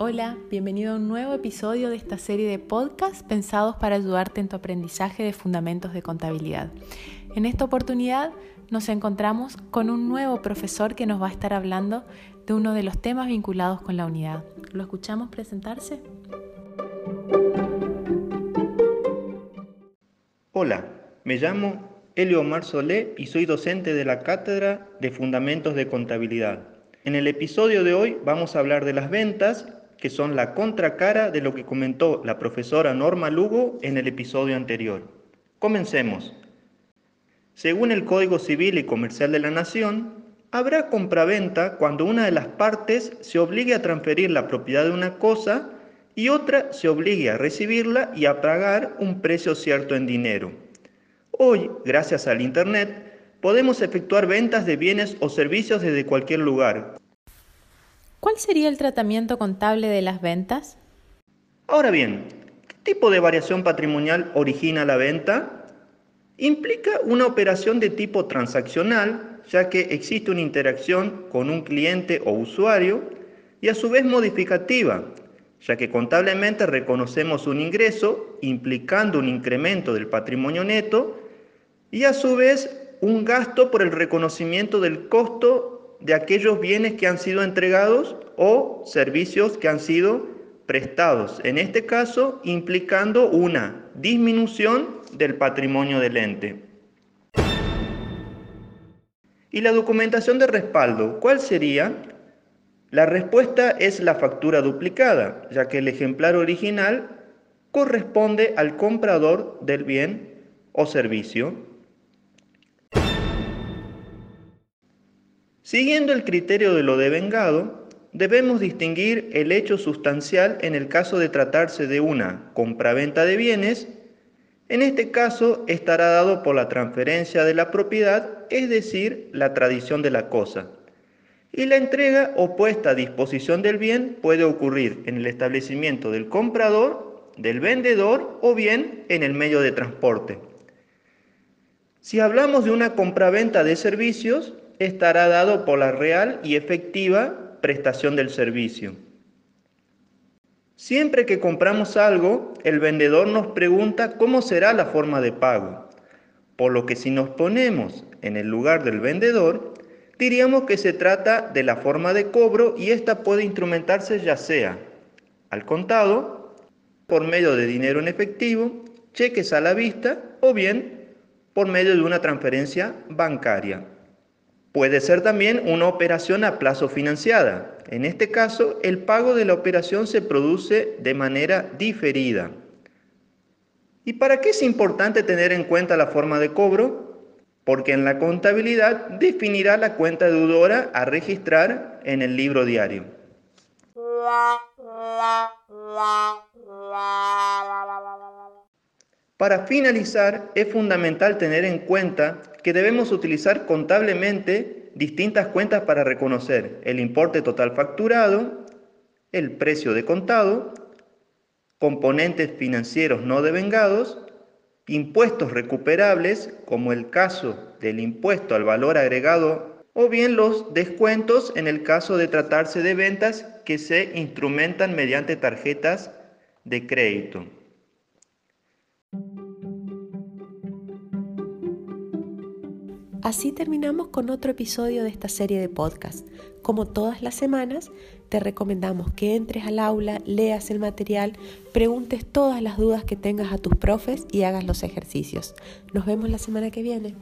Hola, bienvenido a un nuevo episodio de esta serie de podcasts pensados para ayudarte en tu aprendizaje de fundamentos de contabilidad. En esta oportunidad nos encontramos con un nuevo profesor que nos va a estar hablando de uno de los temas vinculados con la unidad. ¿Lo escuchamos presentarse? Hola, me llamo Elio Omar Solé y soy docente de la Cátedra de Fundamentos de Contabilidad. En el episodio de hoy vamos a hablar de las ventas, que son la contracara de lo que comentó la profesora Norma Lugo en el episodio anterior. Comencemos. Según el Código Civil y Comercial de la Nación, habrá compraventa cuando una de las partes se obligue a transferir la propiedad de una cosa y otra se obligue a recibirla y a pagar un precio cierto en dinero. Hoy, gracias al Internet, podemos efectuar ventas de bienes o servicios desde cualquier lugar. ¿Cuál sería el tratamiento contable de las ventas? Ahora bien, ¿qué tipo de variación patrimonial origina la venta? Implica una operación de tipo transaccional, ya que existe una interacción con un cliente o usuario, y a su vez modificativa, ya que contablemente reconocemos un ingreso implicando un incremento del patrimonio neto y a su vez un gasto por el reconocimiento del costo de aquellos bienes que han sido entregados o servicios que han sido prestados, en este caso implicando una disminución del patrimonio del ente. ¿Y la documentación de respaldo? ¿Cuál sería? La respuesta es la factura duplicada, ya que el ejemplar original corresponde al comprador del bien o servicio. Siguiendo el criterio de lo devengado, debemos distinguir el hecho sustancial en el caso de tratarse de una compraventa de bienes. En este caso estará dado por la transferencia de la propiedad, es decir, la tradición de la cosa. Y la entrega o puesta a disposición del bien puede ocurrir en el establecimiento del comprador, del vendedor o bien en el medio de transporte. Si hablamos de una compraventa de servicios, estará dado por la real y efectiva prestación del servicio. Siempre que compramos algo, el vendedor nos pregunta cómo será la forma de pago, por lo que si nos ponemos en el lugar del vendedor, diríamos que se trata de la forma de cobro y esta puede instrumentarse ya sea al contado, por medio de dinero en efectivo, cheques a la vista o bien por medio de una transferencia bancaria. Puede ser también una operación a plazo financiada. En este caso, el pago de la operación se produce de manera diferida. ¿Y para qué es importante tener en cuenta la forma de cobro? Porque en la contabilidad definirá la cuenta deudora a registrar en el libro diario. Para finalizar, es fundamental tener en cuenta que debemos utilizar contablemente distintas cuentas para reconocer el importe total facturado, el precio de contado, componentes financieros no devengados, impuestos recuperables, como el caso del impuesto al valor agregado, o bien los descuentos en el caso de tratarse de ventas que se instrumentan mediante tarjetas de crédito. Así terminamos con otro episodio de esta serie de podcast. Como todas las semanas, te recomendamos que entres al aula, leas el material, preguntes todas las dudas que tengas a tus profes y hagas los ejercicios. Nos vemos la semana que viene.